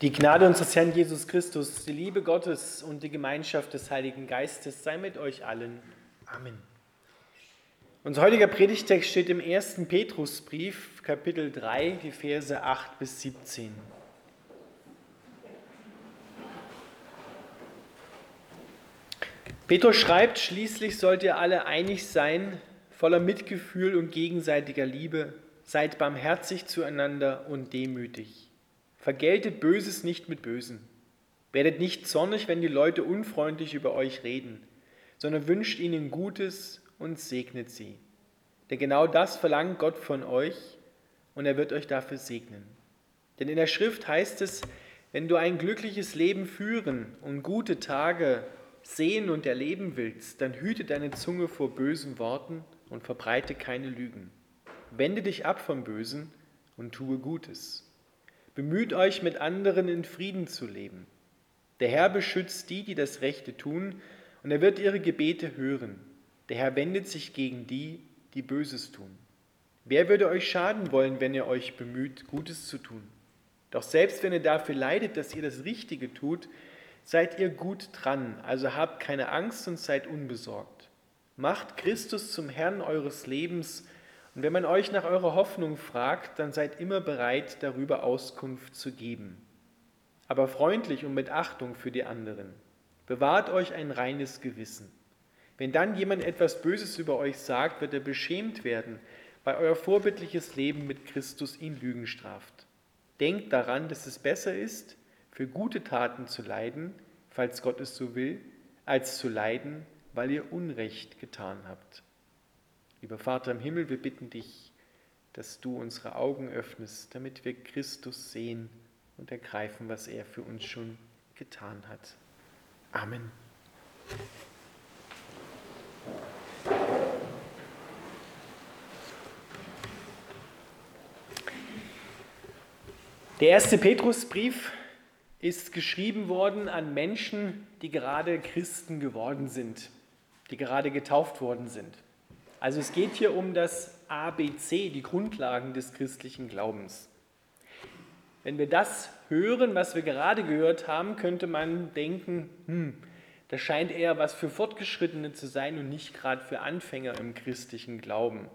Die Gnade unseres Herrn Jesus Christus, die Liebe Gottes und die Gemeinschaft des Heiligen Geistes sei mit euch allen. Amen. Unser heutiger Predigtext steht im 1. Petrusbrief, Kapitel 3, die Verse 8 bis 17. Petrus schreibt, schließlich sollt ihr alle einig sein, voller Mitgefühl und gegenseitiger Liebe, seid barmherzig zueinander und demütig. Vergeltet Böses nicht mit Bösen. Werdet nicht zornig, wenn die Leute unfreundlich über euch reden, sondern wünscht ihnen Gutes und segnet sie. Denn genau das verlangt Gott von euch und er wird euch dafür segnen. Denn in der Schrift heißt es, wenn du ein glückliches Leben führen und gute Tage sehen und erleben willst, dann hüte deine Zunge vor bösen Worten und verbreite keine Lügen. Wende dich ab vom Bösen und tue Gutes. Bemüht euch, mit anderen in Frieden zu leben. Der Herr beschützt die, die das Rechte tun, und er wird ihre Gebete hören. Der Herr wendet sich gegen die, die Böses tun. Wer würde euch schaden wollen, wenn ihr euch bemüht, Gutes zu tun? Doch selbst wenn ihr dafür leidet, dass ihr das Richtige tut, seid ihr gut dran, also habt keine Angst und seid unbesorgt. Macht Christus zum Herrn eures Lebens und wenn man euch nach eurer Hoffnung fragt, dann seid immer bereit, darüber Auskunft zu geben. Aber freundlich und mit Achtung für die anderen. Bewahrt euch ein reines Gewissen. Wenn dann jemand etwas Böses über euch sagt, wird er beschämt werden, weil euer vorbildliches Leben mit Christus ihn Lügen straft. Denkt daran, dass es besser ist, für gute Taten zu leiden, falls Gott es so will, als zu leiden, weil ihr Unrecht getan habt. Lieber Vater im Himmel, wir bitten dich, dass du unsere Augen öffnest, damit wir Christus sehen und ergreifen, was er für uns schon getan hat. Amen. Der erste Petrusbrief ist geschrieben worden an Menschen, die gerade Christen geworden sind, die gerade getauft worden sind. Also es geht hier um das ABC, die Grundlagen des christlichen Glaubens. Wenn wir das hören, was wir gerade gehört haben, könnte man denken, hm, das scheint eher was für Fortgeschrittene zu sein und nicht gerade für Anfänger im christlichen Glauben.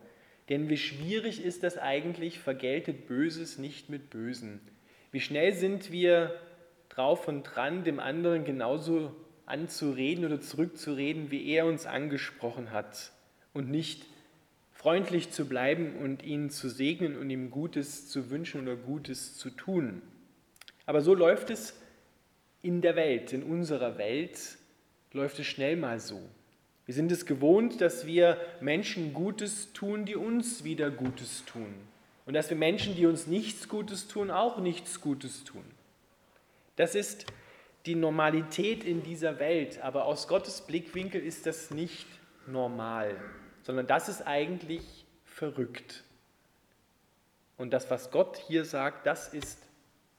Denn wie schwierig ist das eigentlich, vergeltet Böses nicht mit Bösen? Wie schnell sind wir drauf und dran, dem anderen genauso anzureden oder zurückzureden, wie er uns angesprochen hat? Und nicht freundlich zu bleiben und ihn zu segnen und ihm Gutes zu wünschen oder Gutes zu tun. Aber so läuft es in der Welt, in unserer Welt läuft es schnell mal so. Wir sind es gewohnt, dass wir Menschen Gutes tun, die uns wieder Gutes tun. Und dass wir Menschen, die uns nichts Gutes tun, auch nichts Gutes tun. Das ist die Normalität in dieser Welt, aber aus Gottes Blickwinkel ist das nicht normal sondern das ist eigentlich verrückt. Und das, was Gott hier sagt, das ist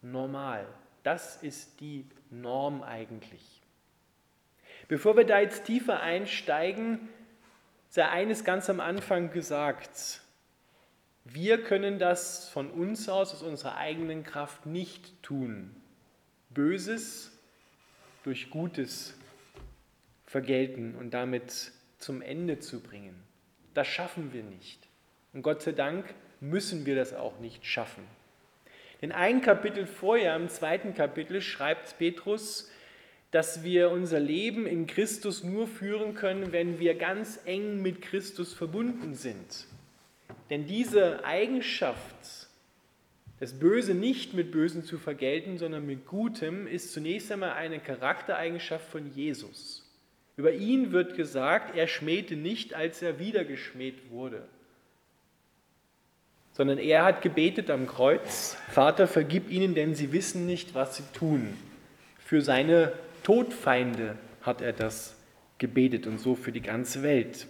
normal. Das ist die Norm eigentlich. Bevor wir da jetzt tiefer einsteigen, sei eines ganz am Anfang gesagt. Wir können das von uns aus, aus unserer eigenen Kraft nicht tun. Böses durch Gutes vergelten und damit zum Ende zu bringen. Das schaffen wir nicht. Und Gott sei Dank müssen wir das auch nicht schaffen. Denn ein Kapitel vorher, im zweiten Kapitel, schreibt Petrus, dass wir unser Leben in Christus nur führen können, wenn wir ganz eng mit Christus verbunden sind. Denn diese Eigenschaft, das Böse nicht mit Bösen zu vergelten, sondern mit Gutem, ist zunächst einmal eine Charaktereigenschaft von Jesus. Über ihn wird gesagt, er schmähte nicht, als er wieder geschmäht wurde, sondern er hat gebetet am Kreuz, Vater, vergib ihnen, denn sie wissen nicht, was sie tun. Für seine Todfeinde hat er das gebetet und so für die ganze Welt.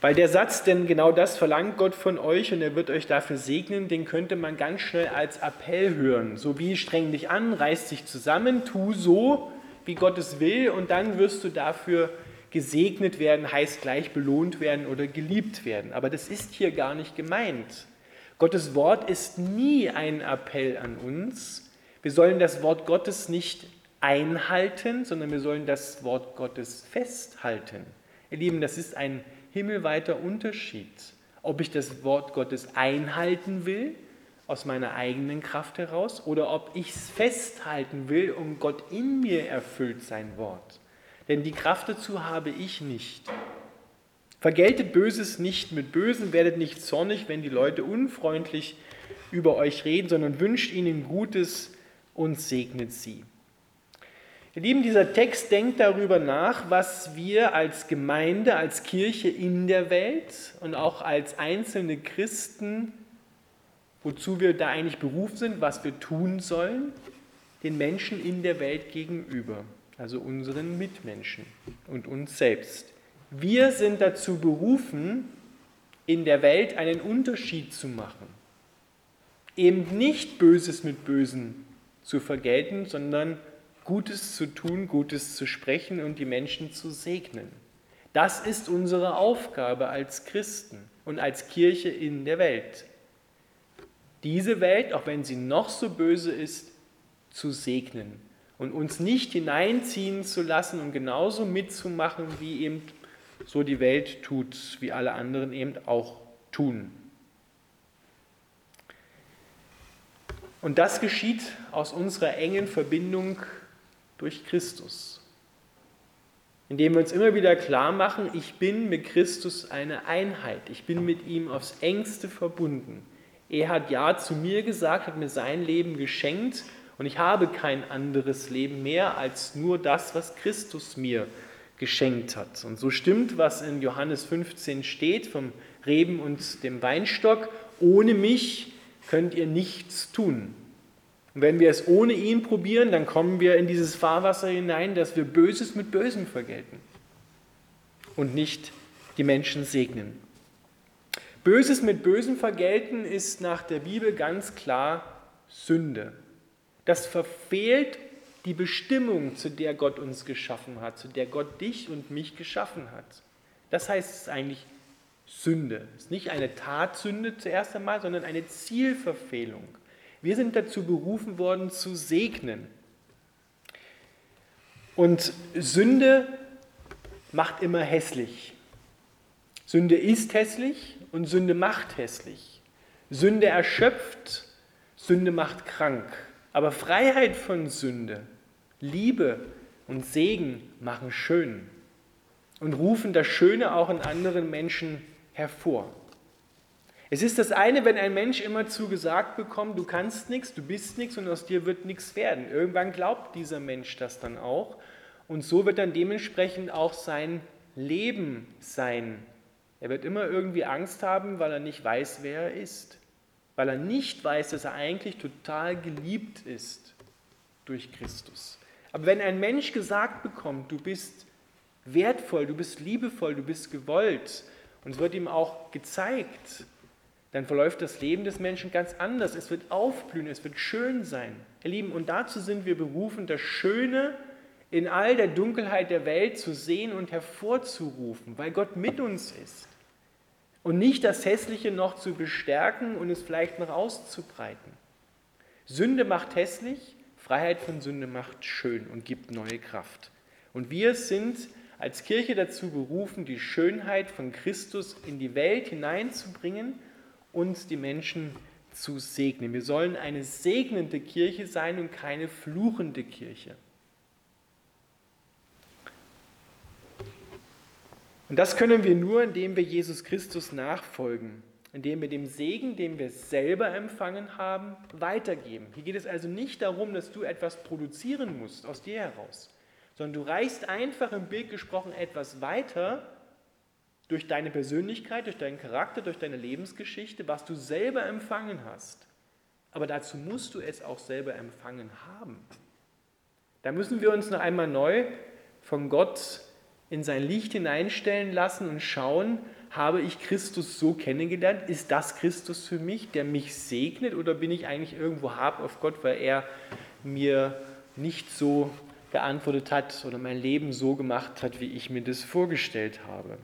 Weil der Satz, denn genau das verlangt Gott von euch und er wird euch dafür segnen, den könnte man ganz schnell als Appell hören. So wie streng dich an, reiß dich zusammen, tu so, wie Gott es will und dann wirst du dafür gesegnet werden, heißt gleich belohnt werden oder geliebt werden. Aber das ist hier gar nicht gemeint. Gottes Wort ist nie ein Appell an uns. Wir sollen das Wort Gottes nicht einhalten, sondern wir sollen das Wort Gottes festhalten. Ihr Lieben, das ist ein himmelweiter Unterschied, ob ich das Wort Gottes einhalten will aus meiner eigenen Kraft heraus oder ob ich es festhalten will und Gott in mir erfüllt sein Wort. Denn die Kraft dazu habe ich nicht. Vergeltet Böses nicht mit Bösen, werdet nicht zornig, wenn die Leute unfreundlich über euch reden, sondern wünscht ihnen Gutes und segnet sie. Ihr Lieben, dieser Text denkt darüber nach, was wir als Gemeinde, als Kirche in der Welt und auch als einzelne Christen, wozu wir da eigentlich berufen sind, was wir tun sollen, den Menschen in der Welt gegenüber, also unseren Mitmenschen und uns selbst. Wir sind dazu berufen, in der Welt einen Unterschied zu machen. Eben nicht Böses mit Bösen zu vergelten, sondern Gutes zu tun, Gutes zu sprechen und die Menschen zu segnen. Das ist unsere Aufgabe als Christen und als Kirche in der Welt. Diese Welt, auch wenn sie noch so böse ist, zu segnen und uns nicht hineinziehen zu lassen und genauso mitzumachen, wie eben so die Welt tut, wie alle anderen eben auch tun. Und das geschieht aus unserer engen Verbindung durch Christus. Indem wir uns immer wieder klar machen, ich bin mit Christus eine Einheit. Ich bin mit ihm aufs engste verbunden. Er hat Ja zu mir gesagt, hat mir sein Leben geschenkt und ich habe kein anderes Leben mehr als nur das, was Christus mir geschenkt hat. Und so stimmt, was in Johannes 15 steht vom Reben und dem Weinstock. Ohne mich könnt ihr nichts tun. Und wenn wir es ohne ihn probieren, dann kommen wir in dieses Fahrwasser hinein, dass wir Böses mit Bösem vergelten und nicht die Menschen segnen. Böses mit Bösem vergelten ist nach der Bibel ganz klar Sünde. Das verfehlt die Bestimmung, zu der Gott uns geschaffen hat, zu der Gott dich und mich geschaffen hat. Das heißt es ist eigentlich Sünde. Es ist nicht eine Tatsünde zuerst einmal, sondern eine Zielverfehlung. Wir sind dazu berufen worden, zu segnen. Und Sünde macht immer hässlich. Sünde ist hässlich und Sünde macht hässlich. Sünde erschöpft, Sünde macht krank. Aber Freiheit von Sünde, Liebe und Segen machen schön und rufen das Schöne auch in anderen Menschen hervor. Es ist das eine, wenn ein Mensch immer zu gesagt bekommt, du kannst nichts, du bist nichts und aus dir wird nichts werden. Irgendwann glaubt dieser Mensch das dann auch und so wird dann dementsprechend auch sein Leben sein. Er wird immer irgendwie Angst haben, weil er nicht weiß, wer er ist, weil er nicht weiß, dass er eigentlich total geliebt ist durch Christus. Aber wenn ein Mensch gesagt bekommt, du bist wertvoll, du bist liebevoll, du bist gewollt und es wird ihm auch gezeigt, dann verläuft das Leben des Menschen ganz anders. Es wird aufblühen, es wird schön sein. Ihr Lieben, und dazu sind wir berufen, das Schöne in all der Dunkelheit der Welt zu sehen und hervorzurufen, weil Gott mit uns ist. Und nicht das Hässliche noch zu bestärken und es vielleicht noch auszubreiten. Sünde macht hässlich, Freiheit von Sünde macht schön und gibt neue Kraft. Und wir sind als Kirche dazu berufen, die Schönheit von Christus in die Welt hineinzubringen uns die Menschen zu segnen. Wir sollen eine segnende Kirche sein und keine fluchende Kirche. Und das können wir nur, indem wir Jesus Christus nachfolgen, indem wir dem Segen, den wir selber empfangen haben, weitergeben. Hier geht es also nicht darum, dass du etwas produzieren musst aus dir heraus, sondern du reichst einfach im Bild gesprochen etwas weiter durch deine Persönlichkeit, durch deinen Charakter, durch deine Lebensgeschichte, was du selber empfangen hast. Aber dazu musst du es auch selber empfangen haben. Da müssen wir uns noch einmal neu von Gott in sein Licht hineinstellen lassen und schauen, habe ich Christus so kennengelernt? Ist das Christus für mich, der mich segnet? Oder bin ich eigentlich irgendwo hab auf Gott, weil er mir nicht so geantwortet hat oder mein Leben so gemacht hat, wie ich mir das vorgestellt habe?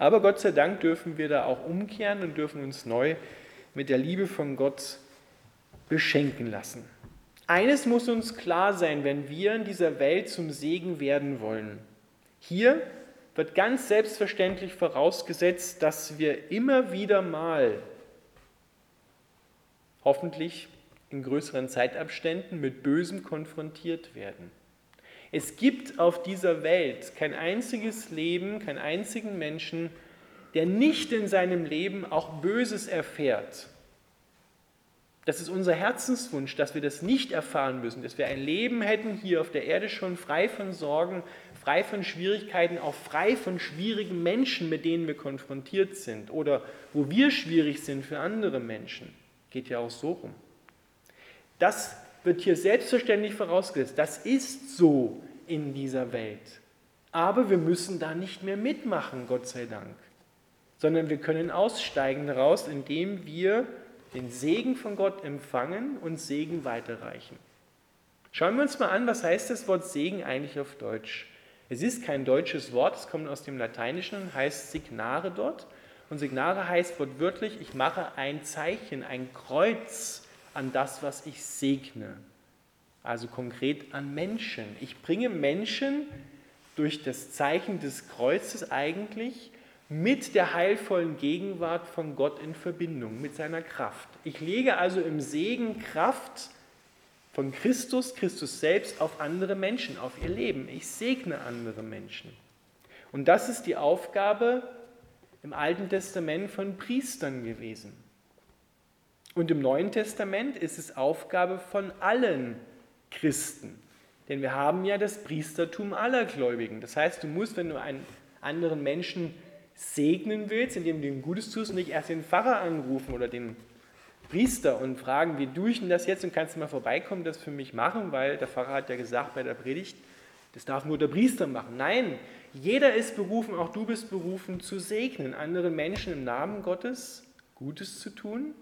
Aber Gott sei Dank dürfen wir da auch umkehren und dürfen uns neu mit der Liebe von Gott beschenken lassen. Eines muss uns klar sein, wenn wir in dieser Welt zum Segen werden wollen. Hier wird ganz selbstverständlich vorausgesetzt, dass wir immer wieder mal, hoffentlich in größeren Zeitabständen, mit Bösem konfrontiert werden. Es gibt auf dieser Welt kein einziges Leben, keinen einzigen Menschen, der nicht in seinem Leben auch Böses erfährt. Das ist unser Herzenswunsch, dass wir das nicht erfahren müssen, dass wir ein Leben hätten hier auf der Erde schon frei von Sorgen, frei von Schwierigkeiten, auch frei von schwierigen Menschen, mit denen wir konfrontiert sind oder wo wir schwierig sind für andere Menschen. Geht ja auch so rum. Das wird hier selbstverständlich vorausgesetzt. Das ist so in dieser Welt. Aber wir müssen da nicht mehr mitmachen, Gott sei Dank, sondern wir können aussteigen daraus, indem wir den Segen von Gott empfangen und Segen weiterreichen. Schauen wir uns mal an, was heißt das Wort Segen eigentlich auf Deutsch? Es ist kein deutsches Wort, es kommt aus dem Lateinischen und heißt Signare dort. Und Signare heißt wortwörtlich, ich mache ein Zeichen, ein Kreuz an das, was ich segne. Also konkret an Menschen. Ich bringe Menschen durch das Zeichen des Kreuzes eigentlich mit der heilvollen Gegenwart von Gott in Verbindung, mit seiner Kraft. Ich lege also im Segen Kraft von Christus, Christus selbst, auf andere Menschen, auf ihr Leben. Ich segne andere Menschen. Und das ist die Aufgabe im Alten Testament von Priestern gewesen. Und im Neuen Testament ist es Aufgabe von allen Christen. Denn wir haben ja das Priestertum aller Gläubigen. Das heißt, du musst, wenn du einen anderen Menschen segnen willst, indem du ihm Gutes tust, nicht erst den Pfarrer anrufen oder den Priester und fragen, wie tue ich denn das jetzt und kannst du mal vorbeikommen, das für mich machen, weil der Pfarrer hat ja gesagt bei der Predigt, das darf nur der Priester machen. Nein, jeder ist berufen, auch du bist berufen, zu segnen, andere Menschen im Namen Gottes Gutes zu tun,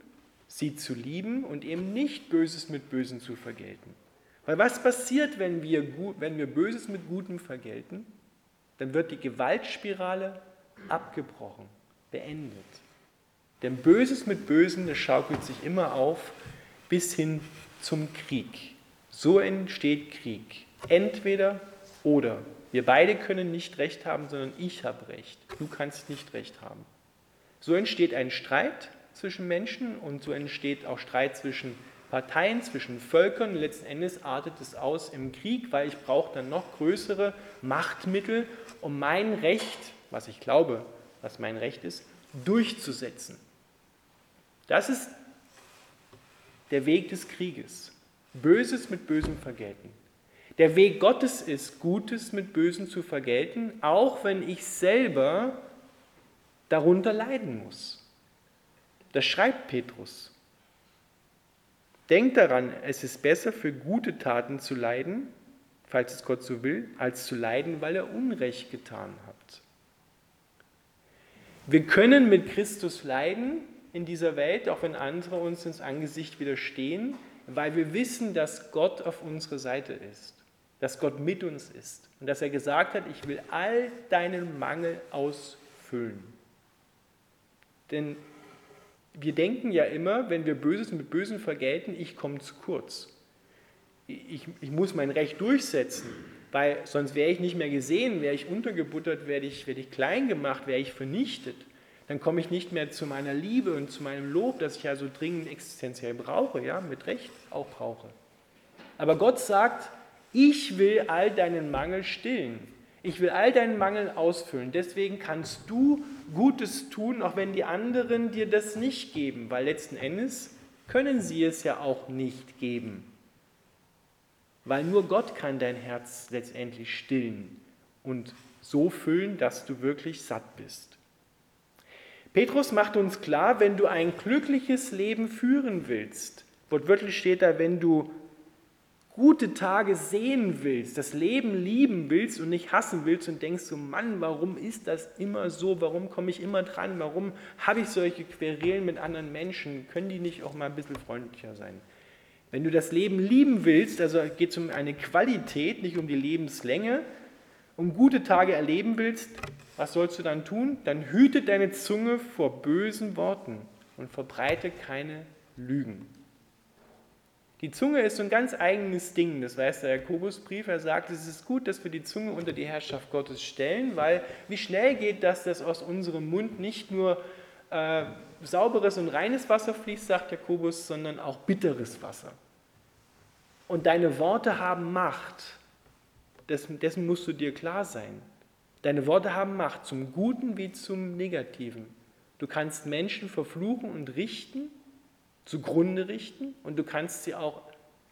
sie zu lieben und eben nicht Böses mit Bösen zu vergelten. Weil was passiert, wenn wir, wenn wir Böses mit Gutem vergelten? Dann wird die Gewaltspirale abgebrochen, beendet. Denn Böses mit Bösen, das schaukelt sich immer auf bis hin zum Krieg. So entsteht Krieg. Entweder oder. Wir beide können nicht recht haben, sondern ich habe recht. Du kannst nicht recht haben. So entsteht ein Streit zwischen Menschen und so entsteht auch Streit zwischen Parteien, zwischen Völkern. Letzten Endes artet es aus im Krieg, weil ich brauche dann noch größere Machtmittel, um mein Recht, was ich glaube, was mein Recht ist, durchzusetzen. Das ist der Weg des Krieges. Böses mit Bösem vergelten. Der Weg Gottes ist, Gutes mit Bösem zu vergelten, auch wenn ich selber darunter leiden muss. Das schreibt Petrus. Denkt daran, es ist besser für gute Taten zu leiden, falls es Gott so will, als zu leiden, weil er Unrecht getan hat. Wir können mit Christus leiden in dieser Welt, auch wenn andere uns ins Angesicht widerstehen, weil wir wissen, dass Gott auf unserer Seite ist, dass Gott mit uns ist und dass er gesagt hat, ich will all deinen Mangel ausfüllen. Denn wir denken ja immer, wenn wir Böses mit Bösen vergelten, ich komme zu kurz. Ich, ich, muss mein Recht durchsetzen, weil sonst wäre ich nicht mehr gesehen, wäre ich untergebuttert, werde ich, werde ich klein gemacht, wäre ich vernichtet. Dann komme ich nicht mehr zu meiner Liebe und zu meinem Lob, das ich ja so dringend existenziell brauche, ja, mit Recht auch brauche. Aber Gott sagt, ich will all deinen Mangel stillen. Ich will all deinen Mangel ausfüllen. Deswegen kannst du Gutes tun, auch wenn die anderen dir das nicht geben, weil letzten Endes können sie es ja auch nicht geben. Weil nur Gott kann dein Herz letztendlich stillen und so füllen, dass du wirklich satt bist. Petrus macht uns klar, wenn du ein glückliches Leben führen willst, wortwörtlich steht da, wenn du gute Tage sehen willst, das Leben lieben willst und nicht hassen willst und denkst so, Mann, warum ist das immer so? Warum komme ich immer dran? Warum habe ich solche Querelen mit anderen Menschen? Können die nicht auch mal ein bisschen freundlicher sein? Wenn du das Leben lieben willst, also geht es um eine Qualität, nicht um die Lebenslänge, um gute Tage erleben willst, was sollst du dann tun? Dann hüte deine Zunge vor bösen Worten und verbreite keine Lügen. Die Zunge ist so ein ganz eigenes Ding, das weiß der Jakobusbrief. Er sagt, es ist gut, dass wir die Zunge unter die Herrschaft Gottes stellen, weil wie schnell geht das, dass aus unserem Mund nicht nur äh, sauberes und reines Wasser fließt, sagt Jakobus, sondern auch bitteres Wasser. Und deine Worte haben Macht. Dessen, dessen musst du dir klar sein. Deine Worte haben Macht, zum Guten wie zum Negativen. Du kannst Menschen verfluchen und richten zugrunde richten und du kannst sie auch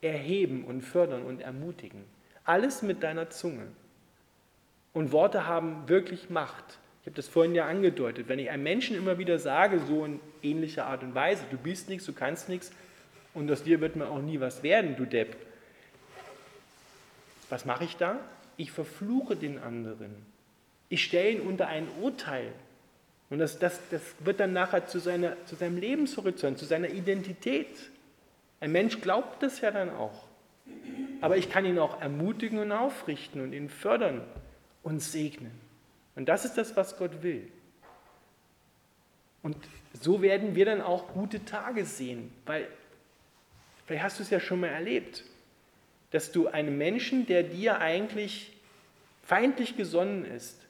erheben und fördern und ermutigen. Alles mit deiner Zunge. Und Worte haben wirklich Macht. Ich habe das vorhin ja angedeutet. Wenn ich einem Menschen immer wieder sage, so in ähnlicher Art und Weise, du bist nichts, du kannst nichts und aus dir wird mir auch nie was werden, du Depp. Was mache ich da? Ich verfluche den anderen. Ich stelle ihn unter ein Urteil. Und das, das, das wird dann nachher zu, seiner, zu seinem Lebenshorizont, zu seiner Identität. Ein Mensch glaubt das ja dann auch. Aber ich kann ihn auch ermutigen und aufrichten und ihn fördern und segnen. Und das ist das, was Gott will. Und so werden wir dann auch gute Tage sehen, weil vielleicht hast du es ja schon mal erlebt, dass du einem Menschen, der dir eigentlich feindlich gesonnen ist,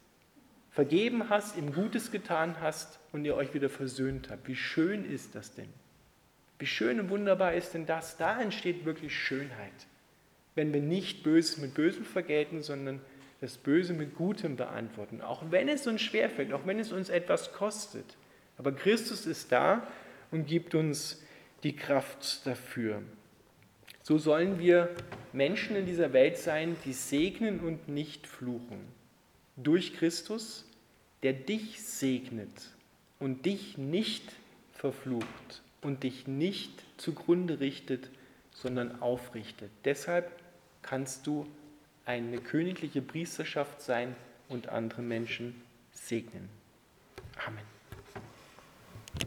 vergeben hast, ihm Gutes getan hast und ihr euch wieder versöhnt habt. Wie schön ist das denn? Wie schön und wunderbar ist denn das? Da entsteht wirklich Schönheit. Wenn wir nicht Böses mit Bösem vergelten, sondern das Böse mit Gutem beantworten. Auch wenn es uns schwerfällt, auch wenn es uns etwas kostet. Aber Christus ist da und gibt uns die Kraft dafür. So sollen wir Menschen in dieser Welt sein, die segnen und nicht fluchen. Durch Christus der dich segnet und dich nicht verflucht und dich nicht zugrunde richtet, sondern aufrichtet. Deshalb kannst du eine königliche Priesterschaft sein und andere Menschen segnen. Amen.